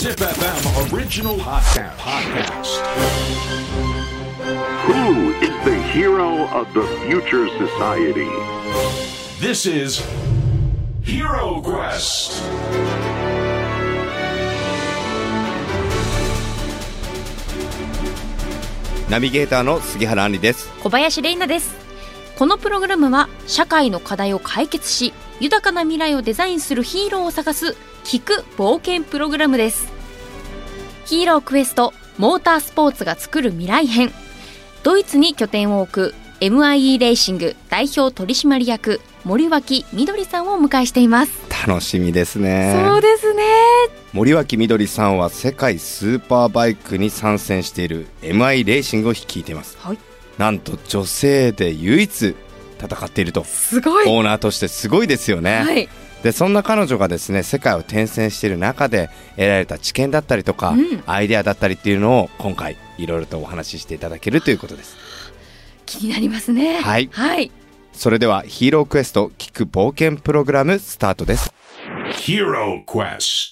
Zip FM original podcast. podcast. Who is the hero of the future society? This is Hero Quest. ナビゲーターの杉原杏里です小林玲奈ですこのプログラムは社会の課題を解決し豊かな未来をデザインするヒーローを探す聞く冒険プログラムです。ヒーロークエストモータースポーツが作る未来編。ドイツに拠点を置く MIE レーシング代表取締役森脇みどりさんをお迎えしています。楽しみですね。そうですね。森脇みどりさんは世界スーパーバイクに参戦している MI レーシングを率いています、はい。なんと女性で唯一戦っていると。すごい。オーナーとしてすごいですよね、はいでそんな彼女がですね世界を転戦している中で得られた知見だったりとか、うん。アイデアだったりっていうのを今回いろいろとお話ししていただけるということです。気になりますね。はい。はい。それではヒーロークエスト聞く冒険プログラムスタートです。Hero Quest.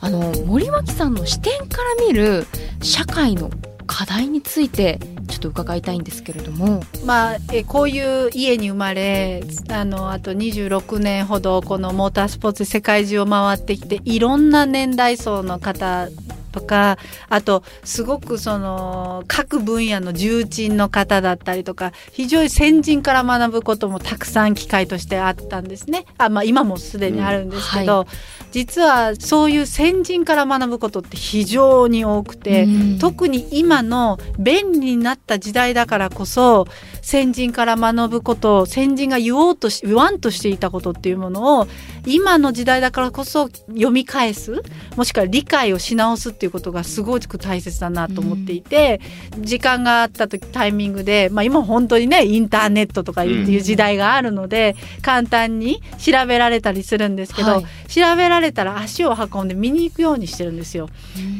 あの森脇さんの視点から見る社会の課題についてちょっと伺いたいんですけれども。まあ、えこういう家に生まれあのあと26年ほどこのモータースポーツ世界中を回ってきていろんな年代層の方とかあとすごくその各分野の重鎮の方だったりとか非常に先人から学ぶこともたくさん機会としてあったんですね。あまあ、今もすでにあるんですけど、うん実はそういう先人から学ぶことって非常に多くて、うん特に今の便利になった時代だからこそ先人から学ぶこと先人が言おうとし言わんとしていたことっていうものを今の時代だからこそ読み返すもしくは理解をし直すっていうことがすごく大切だなと思っていて、時間があった時タイミングで、まあ、今本当にねインターネットとかいう時代があるので、簡単に調べられたりするんですけど、はい調べられたら足を運んで見に行くようにしてるんですよ。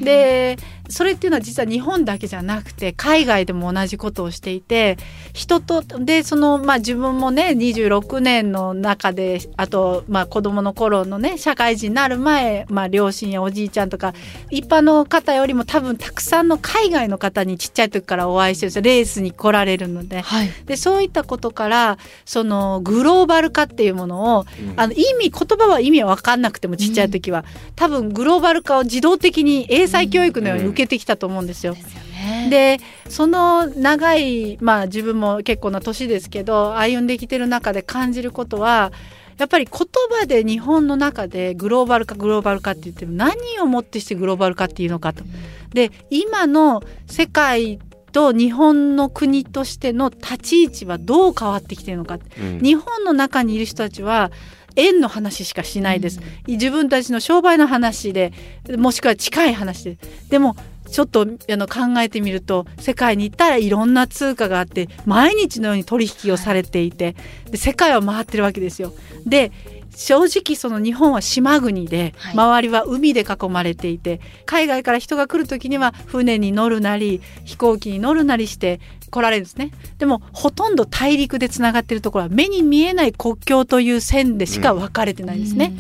でそれっていうのは実は日本だけじゃなくて海外でも同じことをしていて人とでそのまあ自分もね26年の中であとまあ子供の頃のね社会人になる前、まあ、両親やおじいちゃんとか一般の方よりも多分たくさんの海外の方にちっちゃい時からお会いしてるんですよ。レースに来られるので。はい。でそういったことからそのグローバル化っていうものを、あの意味言葉は意味は分かんなくてもちっちゃい時は、多分グローバル化を自動的に英才教育のように受けてきたと思うんですよ。でその長いまあ自分も結構な年ですけど歩んできてる中で感じることはやっぱり言葉で日本の中でグローバル化グローバル化って言っても何をもってしてグローバル化っていうのかと。で今の世界と日本の国としての立ち位置はどう変わってきてるのか、うん。日本の中にいる人たちは円の話しかしないです、自分たちの商売の話でもしくは近い話で。でもちょっとあの考えてみると世界に行ったらいろんな通貨があって毎日のように取引をされていてで世界は回ってるわけですよ。で正直その日本は島国ではい。周りは海で囲まれていて海外から人が来る時には船に乗るなり飛行機に乗るなりして来られるんですね。でもほとんど大陸でつながっているところは目に見えない国境という線でしか分かれてないんですね。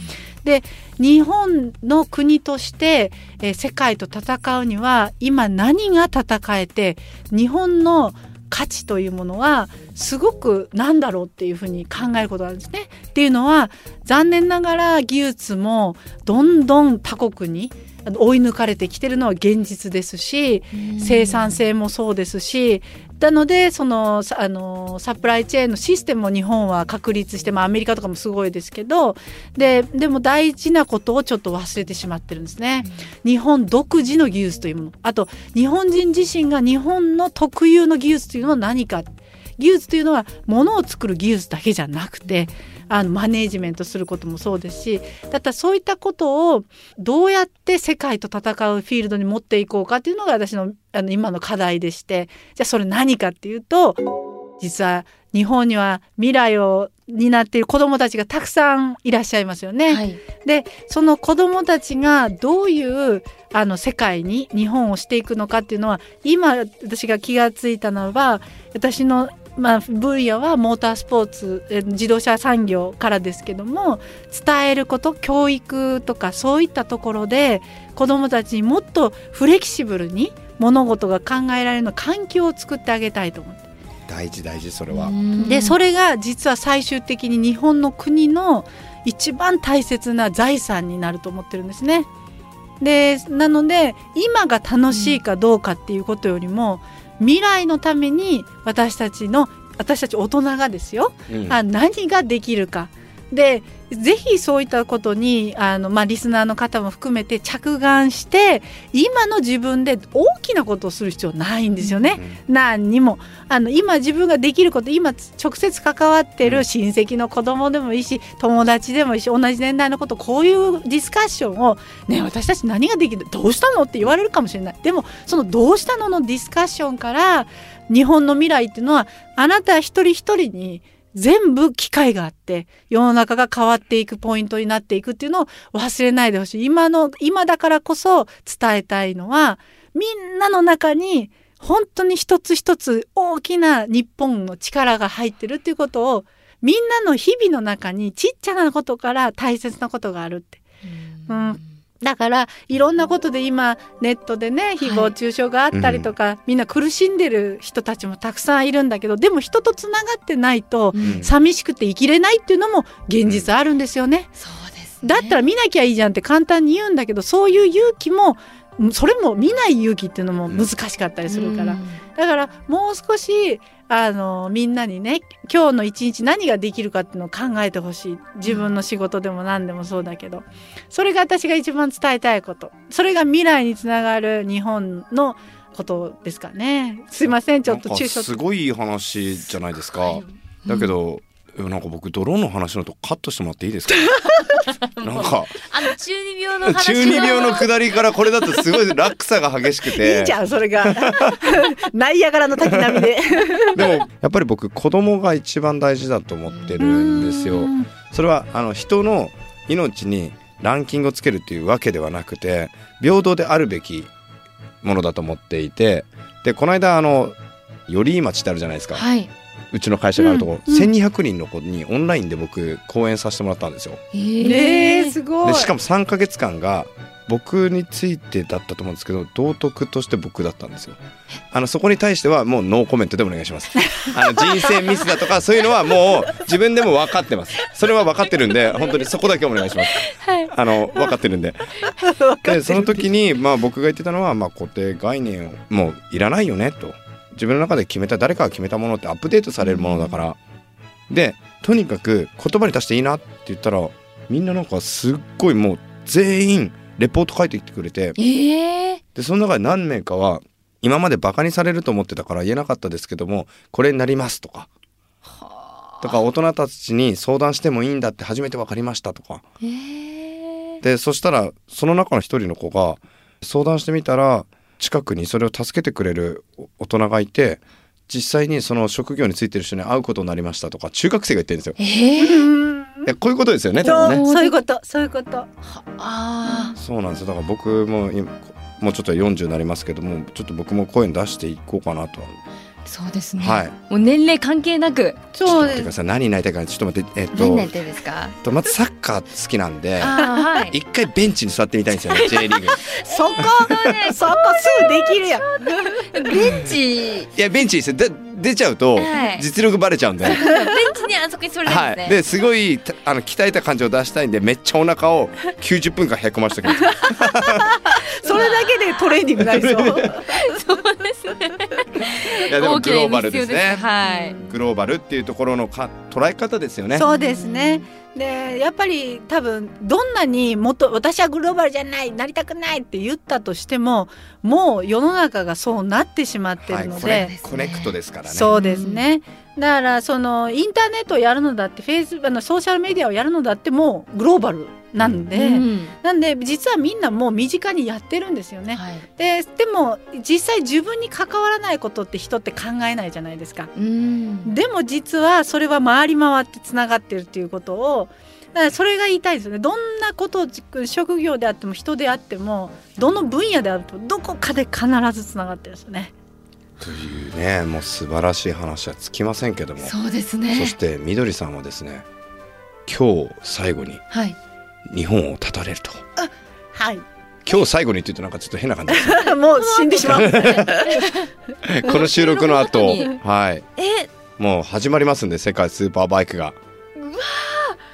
で日本の国として、えー世界と戦うには今何が戦えて日本の価値というものはすごくなんだろうっていうふうに考えることなんですね。っていうのは残念ながら技術もどんどん他国に追い抜かれてきてるのは現実ですし生産性もそうですしなのでそのあのサプライチェーンのシステムを日本は確立して、まあ、アメリカとかもすごいですけどででも大事なことをちょっと忘れてしまってるんですね。日本独自の技術というものあと日本人自身が日本の特有の技術というのは何か技術というのは物を作る技術だけじゃなくてあのマネージメントすることもそうですしだったらそういったことをどうやって世界と戦うフィールドに持っていこうかっていうのが私のあの今の課題でしてじゃあそれ何かっていうと実は日本には未来を担っている子どもたちがたくさんいらっしゃいますよね。はいでその子どもたちがどういうあの世界に日本をしていくのかっていうのは今私が気がついたのは私のまあ、分野はモータースポーツえ自動車産業からですけども伝えること教育とかそういったところで子どもたちにもっとフレキシブルに物事が考えられるような環境を作ってあげたいと思って。大事大事それは、でそれが実は最終的に日本の国の一番大切な財産になると思ってるんですね。でなので今が楽しいかどうかっていうことよりも、未来のために私たちの私たち大人がですよ、うん。あ何ができるか。でぜひそういったことにあの、まあ、リスナーの方も含めて着眼して今の自分で大きなことをする必要ないんですよね、何にもあの今自分ができること今直接関わってる親戚の子供でもいいし友達でもいいし同じ年代のことこういうディスカッションをね私たち何ができるどうしたのって言われるかもしれない。でもそのどうしたののディスカッションから日本の未来っていうのはあなた一人一人に全部機会があって世の中が変わっていくポイントになっていくっていうのを忘れないでほしい。今の今だからこそ伝えたいのはみんなの中に本当に一つ一つ大きな日本の力が入ってるっていうことをみんなの日々の中にちっちゃなことから大切なことがあるって。うん。だからいろんなことで今ネットでね誹謗中傷があったりとか、みんな苦しんでる人たちもたくさんいるんだけどでも人とつながってないとん。寂しくて生きれないっていうのも現実あるんですよね。そうですね。だったら見なきゃいいじゃんって簡単に言うんだけどそういう勇気もそれも見ない勇気っていうのも難しかったりするから、だからもう少しあのみんなにね今日の一日何ができるかっていうのを考えてほしい。自分の仕事でも何でもそうだけど。それが私が一番伝えたいこと。それが未来につながる日本のことですかね。すいませんちょっと抽象すごい話じゃないですか、だけど、なんか僕ドローンの話のとカットしてもらっていいですか？なんかあの中二病の話中二病の下りからこれだとすごい落差が激しくて。いいじゃんそれが。ナイアガラの滝並みで。でもやっぱり僕子供が一番大事だと思ってるんですよ。それはあの人の命にランキングをつけるっていうわけではなくて平等であるべきものだと思っていて。でこの間あの寄居町ってあるじゃないですか、はいうちの会社があるところ、うん。うん1200人の子にオンラインで僕講演させてもらったんですよ。えねえすごい。でしかも3ヶ月間が僕についてだったと思うんですけど道徳として僕だったんですよ。あのそこに対してはもうノーコメントでお願いします。あの人生ミスだとかそういうのはもう自分でも分かってます。それは分かってるんで本当にそこだけお願いします。はい。あの分かってるんで。でその時にまあ僕が言ってたのはまあ固定概念をもういらないよねと自分の中で決めた誰かが決めたものってアップデートされるものだから、でとにかく言葉に出していいなって言ったらみんななんかすっごいもう全員レポート書いてきてくれて。ええでその中で何名かは今までバカにされると思ってたから言えなかったですけどもこれになりますとか。とか大人たちに相談してもいいんだって初めて分かりましたとか。ええでそしたらその中の一人の子が相談してみたら近くにそれを助けてくれる大人がいて実際にその職業についてる人に会うことになりましたとか中学生が言ってるんですよ。ええうんいやこういうことですよね多そう分ね。そういうことそういうことあそうなんですよだから僕も今もうちょっと40になりますけどもちょっと僕も声に出していこうかなと。あそうですね。はい。もう年齢関係なく。ちょっとそうです。待ってください何になりたいかちょっと待ってえっと何年ってですか？とまずサッカー好きなんではい。一回ベンチに座ってみたいんですよね J リーグ。そこそこ すぐできるやん。ベンチ。いやベンチですよ。で出ちゃうとはい。実力バレちゃうんで。ベンチにあそこにそれですはい、ね、ですごいたあの鍛えた感じを出したいんでめっちゃお腹を90分間へこましておきますそれだけでトレーニングになりそう。そうですねいやでもグローバルですね。はい。グローバルっていうところのか捉え方ですよね。そうですね。でやっぱり多分どんなにもっと私はグローバルじゃないなりたくないって言ったとしてももう世の中がそうなってしまってるので、ネコネクトですからねそうですね。だからそのインターネットをやるのだってフェイスあのソーシャルメディアをやるのだってもうグローバルなんで、うんなんで実はみんなもう身近にやってるんですよね。はいででも実際自分に関わらないことって人って考えないじゃないですか。うんでも実はそれは回り回ってつながってるっていうことをだからそれが言いたいですよね。どんなことを職業であっても人であってもどの分野であるとどこかで必ずつながってるんですよね。というねもう素晴らしい話はつきませんけども。そうですね。そしてみどりさんはですね今日最後にはい。日本を立たれると。はい。今日最後にって言うとなんかちょっと変な感じです もう死んでしまう。この収録の後 はい。え？もう始まりますんで世界スーパーバイクが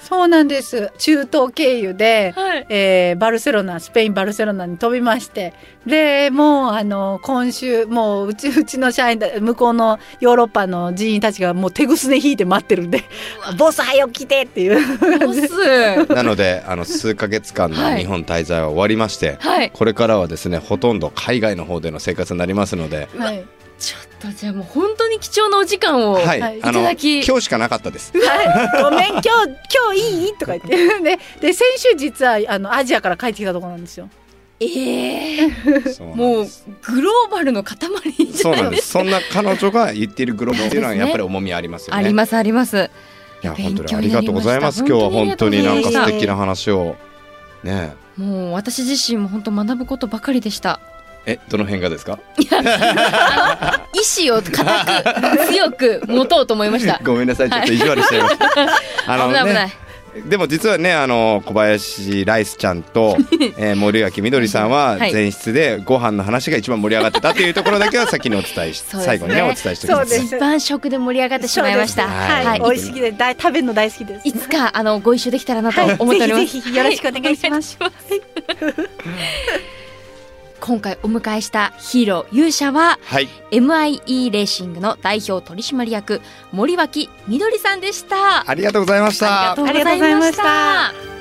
そうなんです。中東経由で、はい。えーバルセロナスペインバルセロナに飛びましてでもうあの今週もううちうちの社員だ向こうのヨーロッパの人員たちがもう手ぐすね引いて待ってるんで「ボス早起きて!」っていう。ボス。なのであの数ヶ月間の日本滞在は終わりまして、はい。これからはですねほとんど海外の方での生活になりますので、はいちょっとじゃあもう本当に貴重なお時間をはい、はい。あのいただき今日しかなかったです。はい、ごめん今日今日いい？とか言って。でで先週実はあのアジアから帰ってきたところなんですよ。ええそうなんもうグローバルの塊じそうなんで。ゃないです。すそんな彼女が言っているグローブっていうのはやっぱり重みありますよね。ありますあります。いや本当にありがとうございます。今日は本当になんか素敵な話を。ね。もう私自身も本当学ぶことばかりでしたえどの辺がですか？意志を固く強く持とうと思いました。ごめんなさい。ちょっと意地悪しちゃいました。あ危ない危ない、でも実はねあの小林ライスちゃんと、えー、森脇みどりさんははい。前室でご飯の話が一番盛り上がってたというところだけは先にお伝えし、ね。最後にねお伝えしておきます。そうです。一番食で盛り上がってしまいました。はい、はい美味しいで大食べるの大好きです。いつかあのご一緒できたらなとはい思っております、ぜひぜひよろしくお願いします。はお願いします今回お迎えしたヒーロー勇者ははい。MIE レーシングの代表取締役森脇みどりさんでした。ありがとうございました。ありがとうございました